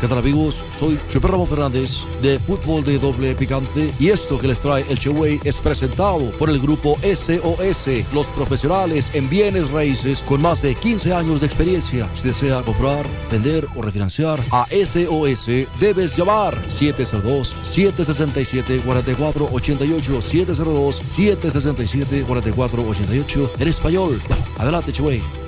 ¿Qué tal amigos? Soy Ramón Fernández de Fútbol de Doble Picante y esto que les trae el Cheway es presentado por el grupo SOS, los profesionales en bienes raíces con más de 15 años de experiencia. Si desea comprar, vender o refinanciar a SOS, debes llamar 702-767-4488, 702-767-4488 en español. Adelante, Cheway.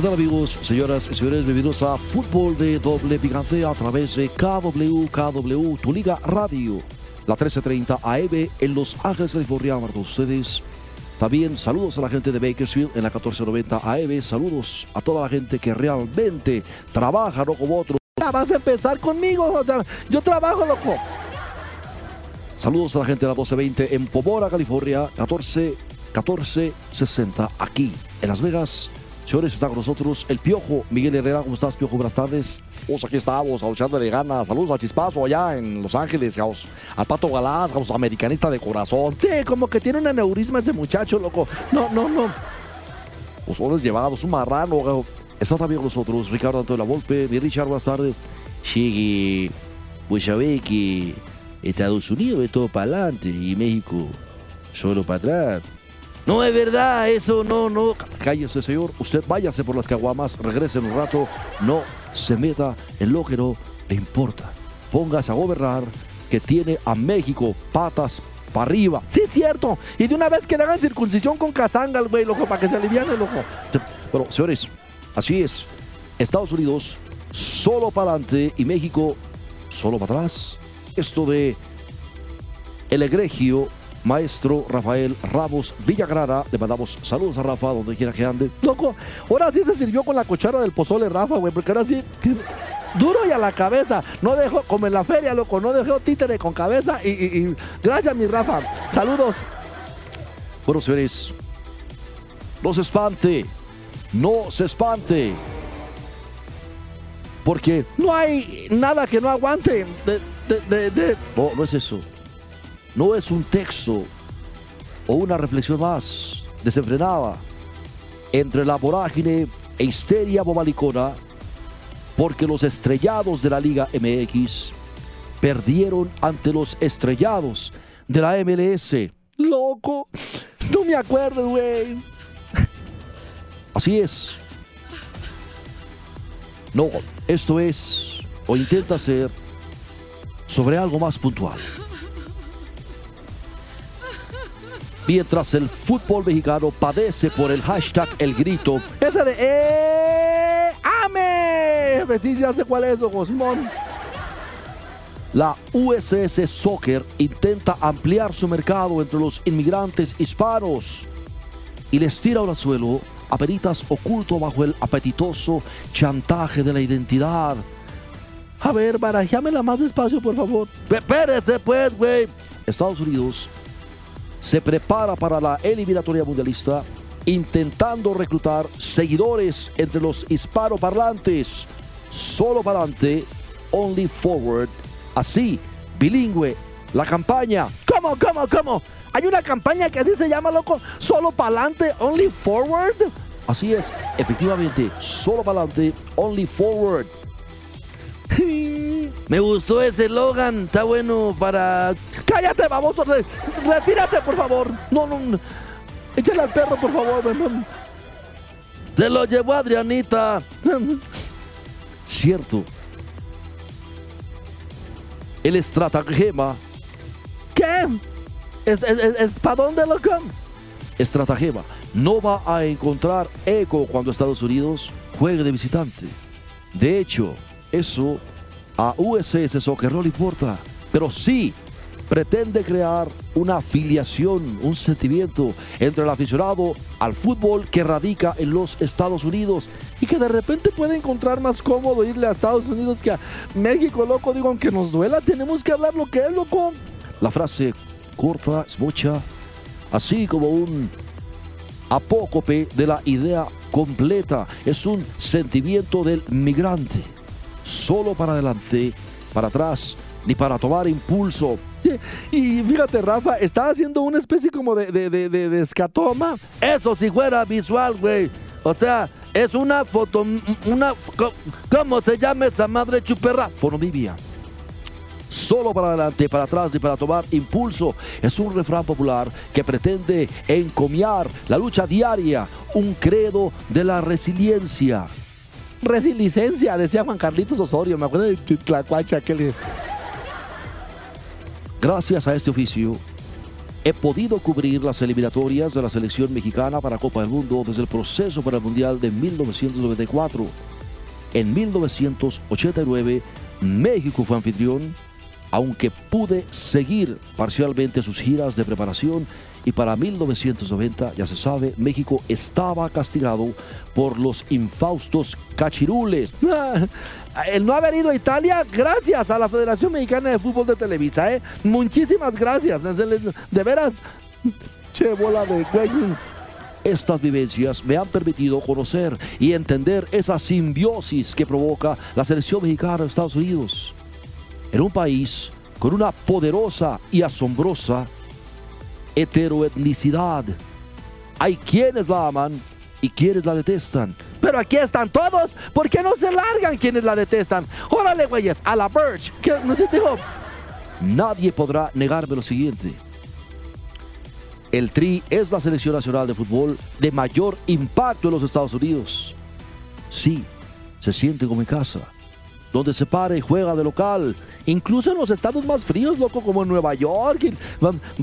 ¿Qué tal amigos, señoras y señores? Bienvenidos a Fútbol de Doble Picante a través de KW, KW, tu liga radio, la 1330 AM en Los Ángeles, California, para ustedes. También saludos a la gente de Bakersfield en la 1490 AM, saludos a toda la gente que realmente trabaja, no como otros. Ya vas a empezar conmigo, o sea, yo trabajo, loco. Saludos a la gente de la 1220 en Pomora, California, 14 1460 aquí en Las Vegas. Señores, está con nosotros el Piojo, Miguel Herrera. ¿Cómo estás, Piojo? Buenas tardes. Pues aquí estamos, a echarle ganas. Saludos al Chispazo allá en Los Ángeles, gaos. al Pato Galás, gaos, americanista de corazón. Sí, como que tiene un aneurisma ese muchacho, loco. No, no, no. Los hombres llevados, un marrano. Está también con nosotros Ricardo Antonio La Volpe. Mi Richard, buenas tardes. Sí, que, pues ya ve que Estados Unidos es todo para adelante y México solo para atrás. No es verdad, eso no, no. Cállese, señor. Usted váyase por las caguamas, regrese en un rato. No se meta en lo que no le importa. Póngase a gobernar que tiene a México patas para arriba. Sí, es cierto. Y de una vez que le hagan circuncisión con cazanga, güey, loco, para que se aliviane, loco. Pero, señores, así es. Estados Unidos solo para adelante y México solo para atrás. Esto de el egregio maestro Rafael Ramos Villagrara. Le mandamos saludos a Rafa donde quiera que ande. Loco, ahora sí se sirvió con la cuchara del pozole, Rafa, güey, porque ahora sí. Duro y a la cabeza. No dejó, como en la feria, loco, no dejó títere con cabeza. Y, y- y gracias, mi Rafa. Saludos. Bueno, señores, no se espante, no se espante. Porque No hay nada que no aguante. De, de, de, de- no, no es eso. No es un texto o una reflexión más desenfrenada entre la vorágine e histeria bobalicona porque los estrellados de la Liga MX perdieron ante los estrellados de la MLS. Loco. No me acuerdo, güey. Así es. No, esto es, o intenta ser, sobre algo más puntual. Mientras el fútbol mexicano padece por el hashtag El Grito, Ese de ¡Eh! ¡Ame! Sí, ya sé cuál es, Simón. la USS Soccer intenta ampliar su mercado entre los inmigrantes hispanos y les tira al suelo a peritas oculto bajo el apetitoso chantaje de la identidad. A ver, barajéamela más despacio, por favor. Espérese pues, güey. Estados Unidos se prepara para la eliminatoria mundialista intentando reclutar seguidores entre los hispanoparlantes. Solo para adelante, only forward. Así, bilingüe, la campaña. ¿Cómo, cómo, cómo? Hay una campaña que así se llama, loco. Solo pa'lante, only forward. Así es, efectivamente, solo para adelante, only forward. Me gustó ese Logan, está bueno para... Cállate, baboso. re- retírate, por favor. No, no. no. Échale al perro, por favor. güey. Se lo llevó Adrianita. Cierto. El estratagema, ¿Qué? ¿Es, es, ¿Para dónde, loco? estratagema, no va a encontrar eco cuando Estados Unidos juegue de visitante. De hecho, eso a USS Soccer no le importa, pero sí pretende crear una afiliación, un sentimiento entre el aficionado al fútbol que radica en los Estados Unidos y que de repente puede encontrar más cómodo irle a Estados Unidos que a México, loco. Digo, aunque nos duela, tenemos que hablar lo que es, loco. La frase corta, es mucha, así como un apócope de la idea completa. Es un sentimiento del migrante. Solo para adelante, para atrás, ni para tomar impulso. Y fíjate, Rafa, está haciendo una especie como de, escatoma. Eso si fuera visual, güey. O sea, es una foto, una... ¿Cómo se llama esa madre chuperra? Fonomibia solo para adelante, para atrás y para tomar impulso. Es un refrán popular que pretende encomiar la lucha diaria, un credo de la resiliencia. Resiliencia, decía Juan Carlitos Osorio, me acuerdo de. Gracias a este oficio, he podido cubrir las eliminatorias de la selección mexicana para Copa del Mundo desde el proceso para el Mundial de 1994. En 1989, México fue anfitrión aunque pude seguir parcialmente sus giras de preparación y para 1990, ya se sabe, México estaba castigado por los infaustos cachirules. El no haber ido a Italia, gracias a la Federación Mexicana de Fútbol de Televisa, ¿eh? Muchísimas gracias. De veras, che bola de Estas vivencias me han permitido conocer y entender esa simbiosis que provoca la selección mexicana de Estados Unidos en un país con una poderosa y asombrosa heteroetnicidad. Hay quienes la aman y quienes la detestan. Pero aquí están todos. ¿Por qué no se largan quienes la detestan? Órale, güeyes, a la Birch. Nadie podrá negarme lo siguiente. El Tri es la selección nacional de fútbol de mayor impacto en los Estados Unidos. Sí, se siente como en casa donde se para y juega de local. Incluso en los estados más fríos, loco, como en Nueva York.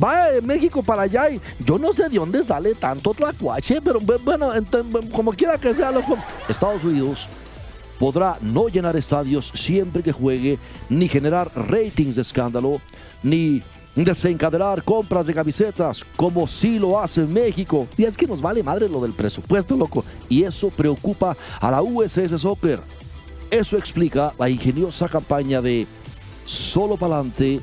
Va de México para allá y yo no sé de dónde sale tanto tlacuache, pero bueno, como quiera que sea, loco. Estados Unidos podrá no llenar estadios siempre que juegue, ni generar ratings de escándalo, ni desencadenar compras de camisetas como si lo hace México. Y es que nos vale madre lo del presupuesto, loco. Y eso preocupa a la USS Soccer. Eso explica la ingeniosa campaña de solo para adelante,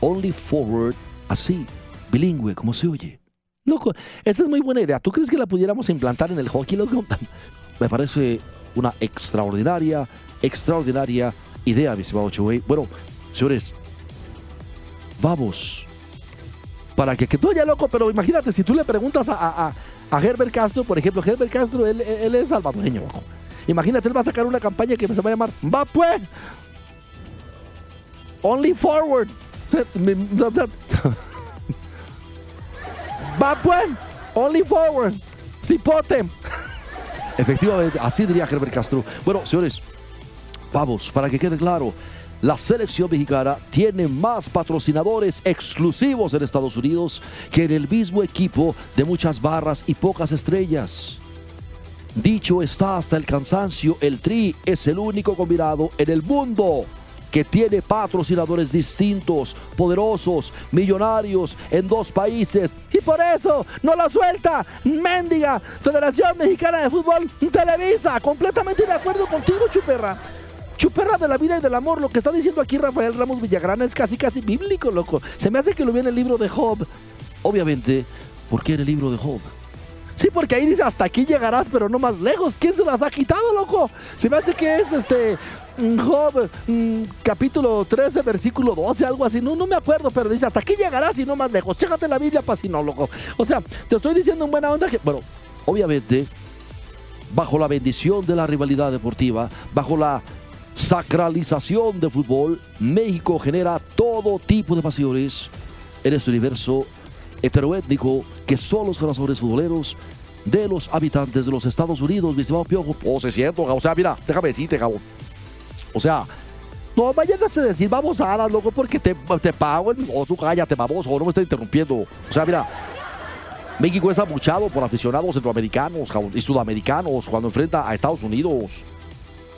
only forward, así, bilingüe, como se oye. Loco, esa es muy buena idea. ¿Tú crees que la pudiéramos implantar en el hockey, loco? Me parece una extraordinaria, extraordinaria idea, mi estimado Bueno, señores, vamos. Para que, que tú ya loco, pero imagínate, si tú le preguntas a, a, Herbert Castro, por ejemplo, Herbert Castro, él, él es salvadoreño, loco. Imagínate, él va a sacar una campaña que se va a llamar Va pues. Only forward. Va pues. Only forward. Cipote. Efectivamente, así diría Herbert Castro. Bueno, señores, vamos, para que quede claro, la selección mexicana tiene más patrocinadores exclusivos en Estados Unidos que en el mismo equipo de muchas barras y pocas estrellas. Dicho está hasta el cansancio, el Tri es el único combinado en el mundo que tiene patrocinadores distintos, poderosos, millonarios en dos países. Y por eso no la suelta. Mendiga, Federación Mexicana de Fútbol, Televisa. Completamente de acuerdo contigo, Chuperra. Chuperra de la vida y del amor. Lo que está diciendo aquí Rafael Ramos Villagrana es casi, casi bíblico, loco. Se me hace que lo vi en el libro de Job. Obviamente, ¿por qué en el libro de Job? Sí, porque ahí dice hasta aquí llegarás, pero no más lejos. ¿Quién se las ha quitado, loco? Se me hace que es este mm, Job, mm, capítulo 13, versículo 12, algo así. No, no me acuerdo, pero dice hasta aquí llegarás y no más lejos. Chécate la Biblia para si no, loco. O sea, te estoy diciendo en buena onda que, bueno, obviamente, bajo la bendición de la rivalidad deportiva, bajo la sacralización de fútbol, México genera todo tipo de pasiones en este universo heteroétnico que son los corazones futboleros de los habitantes de los Estados Unidos, mi estimado Piojo. O se siento, o sea, mira, déjame decirte, Gabo. O sea, no vayas a decir vamos a dar, loco, porque te, te pago el oso, cállate, baboso, no me estás interrumpiendo. O sea, mira, México es abuchado por aficionados centroamericanos y sudamericanos cuando enfrenta a Estados Unidos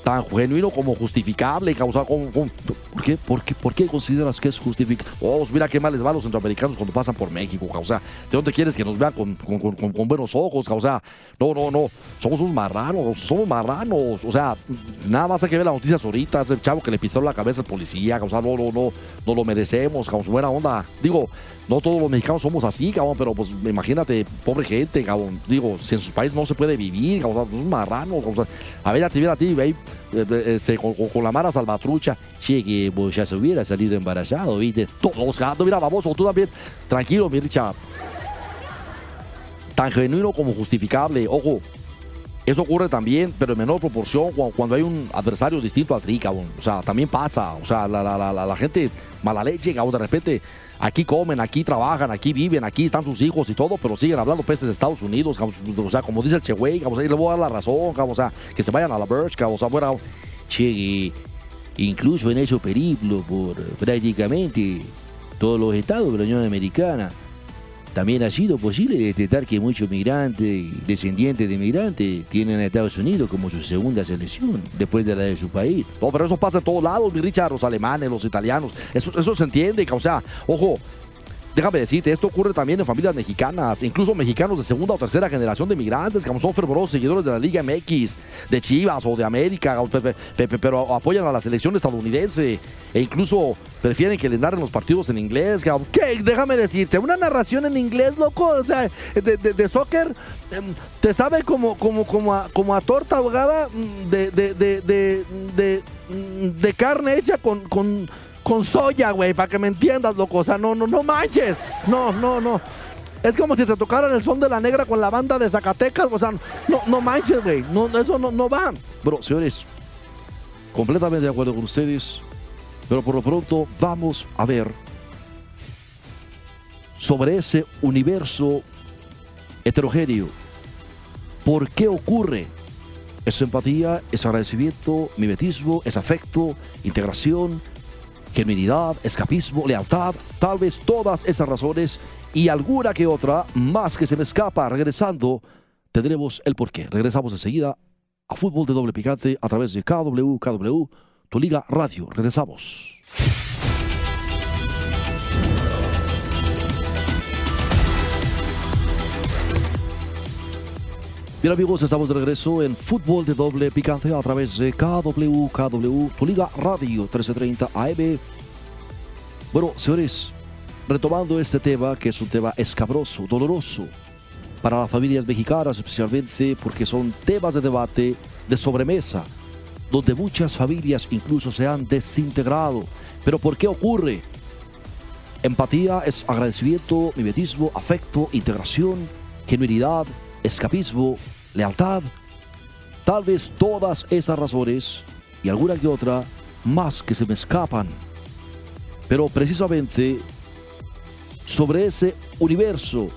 tan genuino como justificable, causa con, ¿por, qué, por, qué, ¿Por qué consideras que es justificable? Oh, mira qué mal les va a los centroamericanos cuando pasan por México, causa. ¿De dónde quieres que nos vean con, buenos ojos, causa? No, no, no. Somos unos marranos, somos marranos. O sea, nada más hay que ver las noticias ahorita. Ese chavo que le pisó la cabeza al policía, causa. No, no, no. No lo merecemos, causa. Buena onda. Digo, no todos los mexicanos somos así, cabrón, pero pues imagínate, pobre gente, cabrón. Digo, si en sus países no se puede vivir, cabrón, son marranos, cabrón. A ver, a ti, a ti, ahí, este, con, la mara salvatrucha, che, que pues, ya se hubiera salido embarazado, ¿viste? Todos, gatos, mira, vamos, tú también, tranquilo, mi Richa. Tan genuino como justificable, ojo, eso ocurre también, pero en menor proporción cuando hay un adversario distinto al tri, cabrón. O sea, también pasa. O sea, la, gente mala leche, cabrón, de repente aquí comen, aquí trabajan, aquí viven, aquí están sus hijos y todo, pero siguen hablando peces de Estados Unidos, o sea, como dice el Che Güey, o sea, le voy a dar la razón, o sea, que se vayan a la Birch, o sea, fuera, incluso en ese periplo por prácticamente todos los estados de la Unión Americana, también ha sido posible detectar que muchos migrantes descendientes de migrantes tienen a Estados Unidos como su segunda selección después de la de su país. No, pero eso pasa en todos lados, mi Richard, los alemanes, los italianos. Eso, eso se entiende, o sea, ojo, Déjame decirte, esto ocurre también en familias mexicanas, incluso mexicanos de segunda o tercera generación de migrantes, que son fervorosos seguidores de la Liga MX, de Chivas o de América, pero apoyan a la selección estadounidense e incluso prefieren que les narren los partidos en inglés. ¿Qué? Déjame decirte, una narración en inglés, loco, o sea, de, de, soccer, em, te sabe como, como, como, a, como a torta ahogada mm, de, de, de carne hecha con, con con soya, güey, para que me entiendas, loco. O sea, no, no, no manches. No, no, no. Es como si te tocaran el son de la negra con la banda de Zacatecas. O sea, no, no manches, güey. No, eso no, no va. Bro, señores, completamente de acuerdo con ustedes. Pero por lo pronto vamos a ver sobre ese universo heterogéneo. ¿Por qué ocurre? Es empatía, es agradecimiento, mimetismo, es afecto, integración, genuinidad, escapismo, lealtad, tal vez todas esas razones y alguna que otra más que se me escapa. Regresando, tendremos el porqué. Regresamos enseguida a Fútbol de Doble Picante a través de KW, KW, tu liga radio. Regresamos. Bien amigos, estamos de regreso en Fútbol de Doble Picante a través de KW, KW, tu liga radio 1330 AM. Bueno, señores, retomando este tema, que es un tema escabroso, doloroso, para las familias mexicanas especialmente porque son temas de debate de sobremesa, donde muchas familias incluso se han desintegrado. Pero ¿por qué ocurre? Empatía es agradecimiento, mimetismo, afecto, integración, genuinidad, escapismo, lealtad. Tal vez todas esas razones y alguna que otra más que se me escapan. Pero precisamente sobre ese universo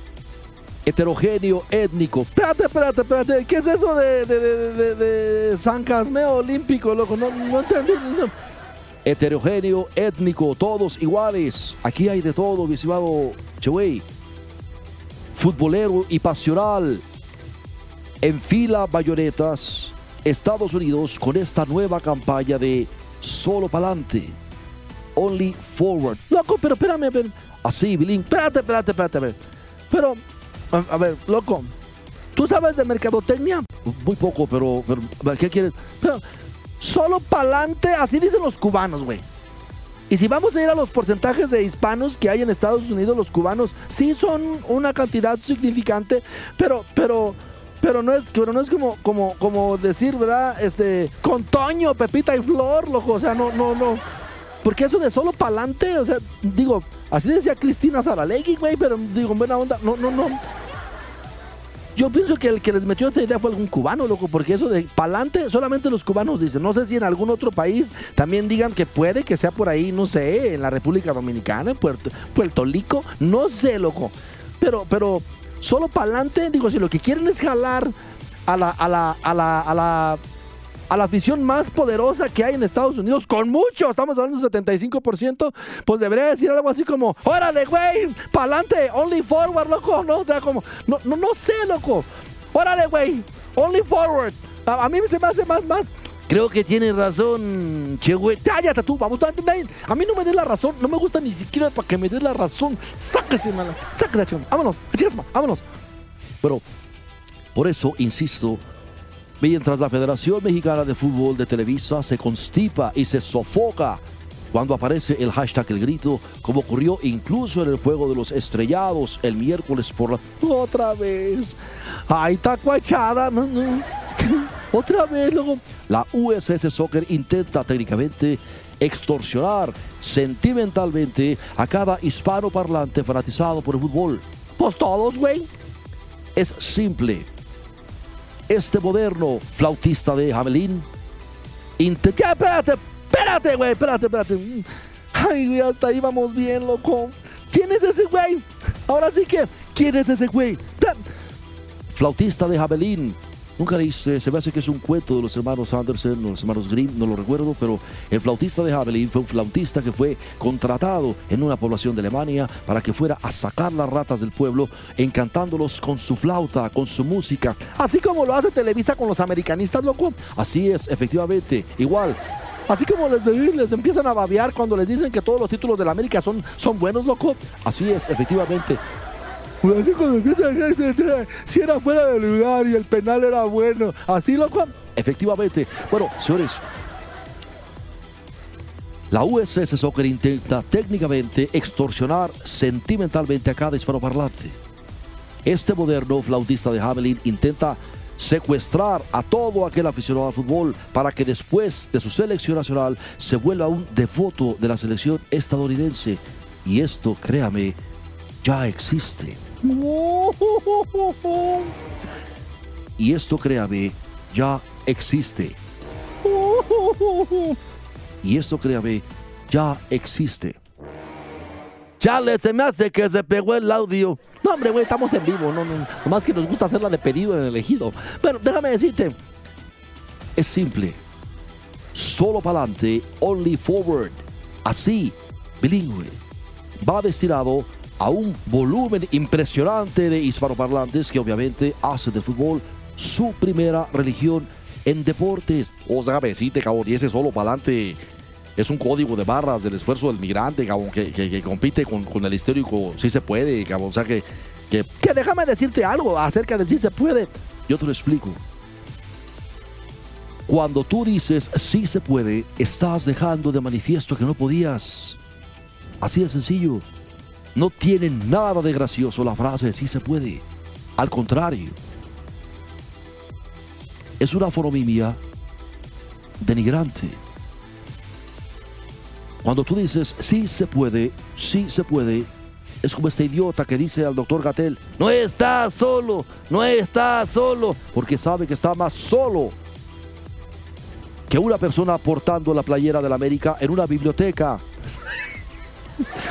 heterogéneo, étnico. Espérate, espérate, espérate. ¿Qué es eso de, de, San Casmeo Olímpico, loco? No, no entendí. Heterogéneo, étnico, todos iguales. Aquí hay de todo, mi estimado Chewey. Futbolero y pasional en fila bayonetas Estados Unidos con esta nueva campaña de solo pa'lante, only forward. Loco, pero espérame, así, Bilín, espérate, espérate, espérate, pero, a, ver, loco, ¿tú sabes de mercadotecnia? Muy poco, pero, pero ¿qué quieres? Pero, solo pa'lante, así dicen los cubanos, güey. Y si vamos a ir a los porcentajes de hispanos que hay en Estados Unidos, los cubanos sí son una cantidad significante, pero, pero, pero no es, pero no es como, como, como decir, ¿verdad? Este, con Toño, Pepita y Flor, loco. O sea, no, no, no. Porque eso de solo pa'lante, o sea, digo, así decía Cristina Saralegui, güey, pero digo, buena onda, no, no, no. Yo pienso que el que les metió esta idea fue algún cubano, loco, porque eso de pa'lante solamente los cubanos dicen. No sé si en algún otro país también digan que puede que sea por ahí, no sé, en la República Dominicana, en Puerto, Puerto Rico, no sé, loco. Pero, pero, solo para adelante. Digo, si lo que quieren es jalar a la, a la, a la, a la, a la afición más poderosa que hay en Estados Unidos, con mucho, estamos hablando del 75%, pues debería decir algo así como, órale, güey, pa'lante, only forward, loco, ¿no? O sea, como, no, no, no sé, loco, órale, güey, only forward. A, a mí se me hace más, más, Creo que tiene razón, che, güey. Cállate tú, vamos. A a mí no me des la razón. No me gusta ni siquiera para que me des la razón. Sáquese, mala. Sáquese, chico. Vámonos. Chicas, vámonos. Pero, por eso, insisto, mientras la Federación Mexicana de Fútbol de Televisa se constipa y se sofoca cuando aparece el hashtag El Grito, como ocurrió incluso en el Juego de los Estrellados el miércoles por la... Otra vez. Ay, tacuachada. Otra vez, luego. La USS Soccer intenta técnicamente extorsionar sentimentalmente a cada hispano parlante fanatizado por el fútbol. Pues todos, güey. Es simple. Este moderno flautista de Hamelin intenta... Ya, espérate, espérate, güey, espérate, espérate. Ay, güey, hasta ahí vamos bien, loco. ¿Quién es ese güey? Ahora sí que, ¿quién es ese güey? Flautista de Hamelin Nunca leíste, se me hace que es un cuento de los hermanos Andersen o los hermanos Grimm, no lo recuerdo, pero el flautista de Hamelin fue un flautista que fue contratado en una población de Alemania para que fuera a sacar las ratas del pueblo, encantándolos con su flauta, con su música. Así como lo hace Televisa con los americanistas, loco. Así es, efectivamente, igual. Así como les, les empiezan a babear cuando les dicen que todos los títulos de la América son, son buenos, loco. Así es, efectivamente. Cuando empieza si era fuera del lugar y el penal era bueno. Así lo Efectivamente. Bueno, señores. La USS Soccer intenta técnicamente extorsionar sentimentalmente a cada hispanoparlante. Este moderno flautista de Hamelin intenta secuestrar a todo aquel aficionado al fútbol para que después de su selección nacional se vuelva un devoto de la selección estadounidense. Y esto, créame, ya existe. Y esto, créame, ya existe. Y esto, créame, ya existe. Chale, se me hace que se pegó el audio. No, hombre, güey, estamos en vivo. No, no, nomás que nos gusta hacerla de pedido en el elegido. Pero déjame decirte. Es simple. Solo para adelante, only forward. Así, bilingüe. Va destinado a un volumen impresionante de hispanoparlantes que obviamente hace de fútbol su primera religión en deportes. O sea, besite, cabrón, y ese solo para adelante es un código de barras del esfuerzo del migrante, cabrón, que, compite con, el histórico sí se puede, cabrón. O sea, que, que... Que déjame decirte algo acerca del sí se puede. Yo te lo explico. Cuando tú dices sí se puede, estás dejando de manifiesto que no podías. Así de sencillo. No tiene nada de gracioso la frase sí se puede. Al contrario, es una fonomimia denigrante. Cuando tú dices sí se puede, sí se puede, es como este idiota que dice al doctor Gatel, no está solo, no está solo, porque sabe que está más solo que una persona portando la playera de la América en una biblioteca.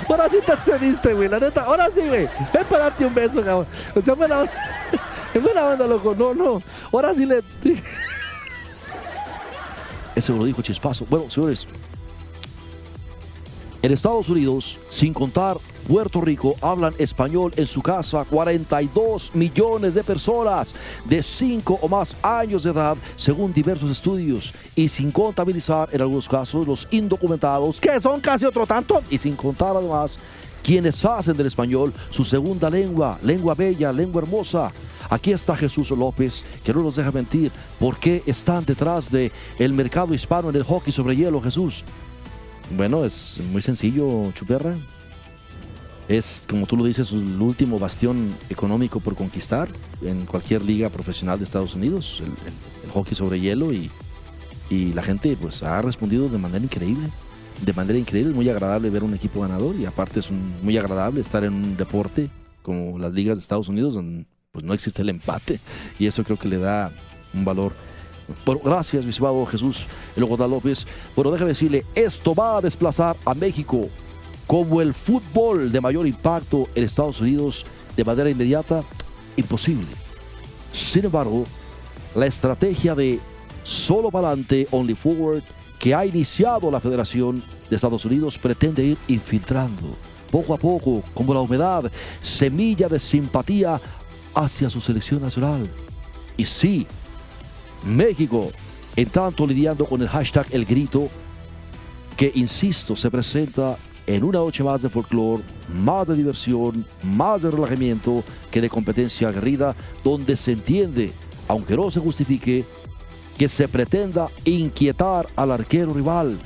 Ahora sí te excediste, güey, la neta. Ahora sí, güey. Ven para darte un beso, cabrón. O sea, buena onda. buena onda, loco. No, no. Ahora sí le. Eso lo dijo Chispazo. Bueno, señores. En Estados Unidos, sin contar Puerto Rico, hablan español en su casa 42 millones de personas de 5 o más años de edad, según diversos estudios, y sin contabilizar en algunos casos los indocumentados, que son casi otro tanto, y sin contar además quienes hacen del español su segunda lengua, lengua bella, lengua hermosa. Aquí está Jesús López, que no nos deja mentir. ¿Por qué están detrás del el mercado hispano en el hockey sobre hielo, Jesús? Bueno, es muy sencillo, Chuperra. Es, como tú lo dices, el último bastión económico por conquistar en cualquier liga profesional de Estados Unidos, el, hockey sobre hielo y, y, la gente pues ha respondido de manera increíble. De manera increíble, es muy agradable ver un equipo ganador y aparte es muy agradable estar en un deporte como las ligas de Estados Unidos donde pues no existe el empate y eso creo que le da un valor bueno, gracias, mi estimado Jesús Elogotá López. Bueno, déjame decirle, esto va a desplazar a México como el fútbol de mayor impacto en Estados Unidos de manera inmediata, imposible. Sin embargo, la estrategia de solo para adelante, only forward, que ha iniciado la Federación de Estados Unidos, pretende ir infiltrando poco a poco, como la humedad, semilla de simpatía hacia su selección nacional. Y sí, México, en tanto lidiando con el hashtag El Grito, que, insisto, se presenta en una noche más de folclore, más de diversión, más de relajamiento que de competencia aguerrida, donde se entiende, aunque no se justifique, que se pretenda inquietar al arquero rival.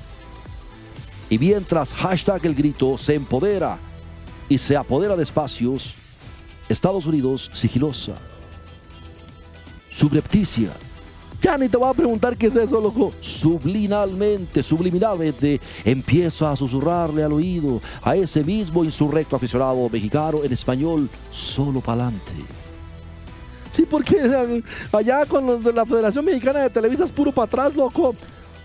Y mientras hashtag el grito se empodera y se apodera de espacios, Estados Unidos sigilosa, subrepticia, ya ni te voy a preguntar qué es eso, loco. Subliminalmente, subliminalmente, empieza a susurrarle al oído a ese mismo insurrecto aficionado mexicano en español, solo pa'lante. Sí, porque allá con los de la Federación Mexicana de Televisa es puro para atrás, loco.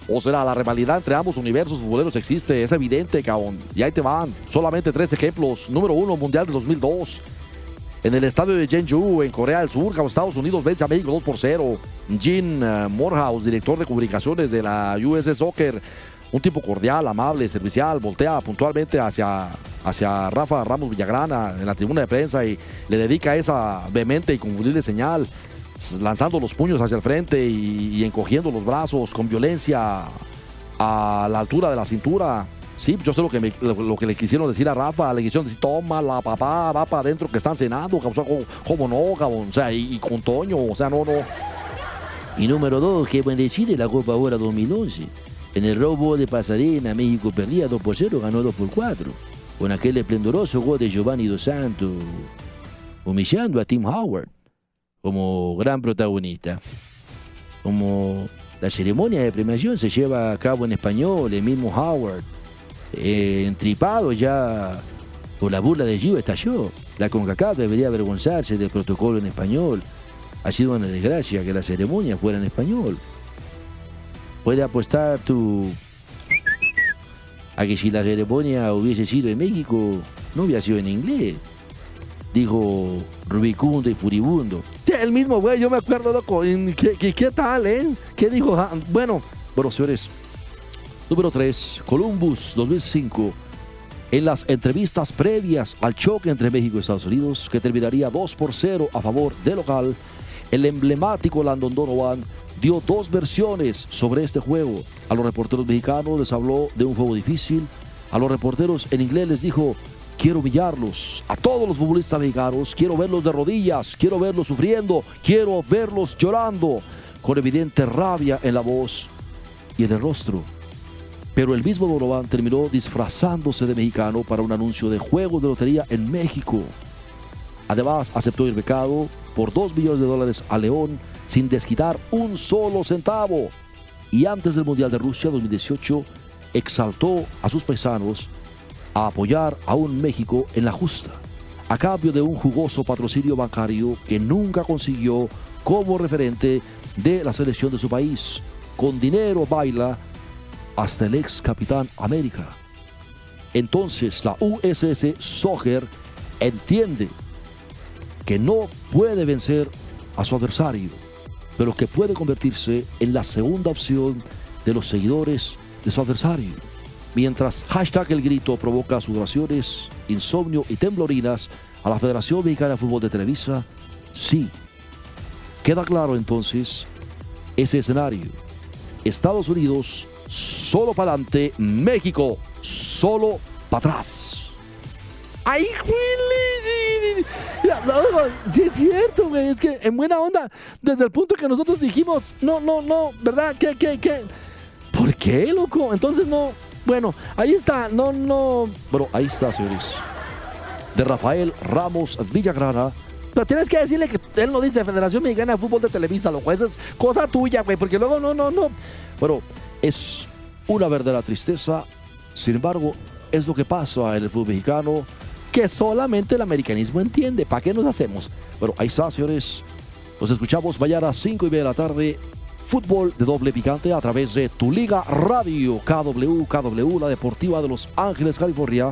O será la rivalidad entre ambos universos futboleros existe, es evidente, cabrón. Y ahí te van, solamente tres ejemplos. Número uno, Mundial de 2002 en el estadio de Jeonju, en Corea del Sur, Estados Unidos vence a México 2 por 0. Jin uh, Morehouse, director de comunicaciones de la US Soccer, un tipo cordial, amable, servicial, voltea puntualmente hacia, hacia Rafa Ramos Villagrana en la tribuna de prensa y le dedica esa vehemente y confundible señal, lanzando los puños hacia el frente y encogiendo los brazos con violencia a la altura de la cintura. Sí, yo sé lo que, lo, que le quisieron decir a Rafa, le quisieron decir, toma la papá, va para adentro que están cenando, como, no, cabrón, o sea, y, con Toño, o sea, no, no. Y número dos, que decide la Copa ahora 2011. En el robo de Pasadena, México perdía 2 por 0, ganó 2 por 4. Con aquel esplendoroso gol de Giovanni Dos Santos, humillando a Tim Howard como gran protagonista. Como la ceremonia de premiación se lleva a cabo en español, el mismo Howard eh, entripado ya por la burla de Gio estalló. La CONCACAF debería avergonzarse del protocolo en español. Ha sido una desgracia que la ceremonia fuera en español. Puede apostar tú a que si la ceremonia hubiese sido en México, no hubiera sido en inglés. Dijo rubicundo y furibundo. Sí, el mismo güey, yo me acuerdo, loco. ¿Qué, qué, tal, eh? ¿Qué dijo? Ah, bueno, bueno, señores, Número 3, Columbus 2005. En las entrevistas previas al choque entre México y Estados Unidos, que terminaría 2 por 0 a favor de local, el emblemático Landon Donovan dio dos versiones sobre este juego. A los reporteros mexicanos les habló de un juego difícil. A los reporteros en inglés les dijo, quiero humillarlos. A todos los futbolistas mexicanos, quiero verlos de rodillas, quiero verlos sufriendo, quiero verlos llorando, con evidente rabia en la voz y en el rostro. Pero el mismo Donovan terminó disfrazándose de mexicano para un anuncio de juegos de lotería en México. Además, aceptó el becado por 2 millones de dólares a León sin desquitar un solo centavo. Y antes del Mundial de Rusia 2018, exaltó a sus paisanos a apoyar a un México en la justa, a cambio de un jugoso patrocinio bancario que nunca consiguió como referente de la selección de su país. Con dinero baila hasta el ex capitán América. Entonces la USS Soccer entiende que no puede vencer a su adversario, pero que puede convertirse en la segunda opción de los seguidores de su adversario. Mientras hashtag el grito provoca sudoraciones, insomnio y temblorinas a la Federación Mexicana de Fútbol de Televisa, sí. Queda claro entonces ese escenario. Estados Unidos solo para adelante, México solo para atrás. ¡Ay, Sí es cierto, güey. Es que en buena onda, desde el punto que nosotros dijimos, no, no, no, ¿verdad? ¿Qué, qué, qué? ¿Por qué, loco? Entonces no. Bueno, ahí está, no, no. Bueno, ahí está, señores. De Rafael Ramos Villagrana. Pero tienes que decirle que él no dice Federación Mexicana de Fútbol de Televisa, loco. Esa es cosa tuya, güey, porque luego no, no, no. Bueno, es una verdadera tristeza. Sin embargo, es lo que pasa en el fútbol mexicano que solamente el americanismo entiende. ¿Para qué nos hacemos? Bueno, ahí está, señores. Nos escuchamos mañana a 5 y media de la tarde. Fútbol de doble picante a través de tu liga radio KW, KW, la deportiva de Los Ángeles, California.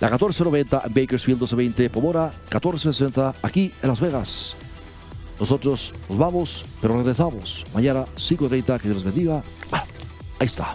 La 1490 Bakersfield 1220 Pomora, 1460 aquí en Las Vegas. Nosotros nos vamos, pero regresamos mañana 5.30. Que Dios los bendiga. Ah, ahí está.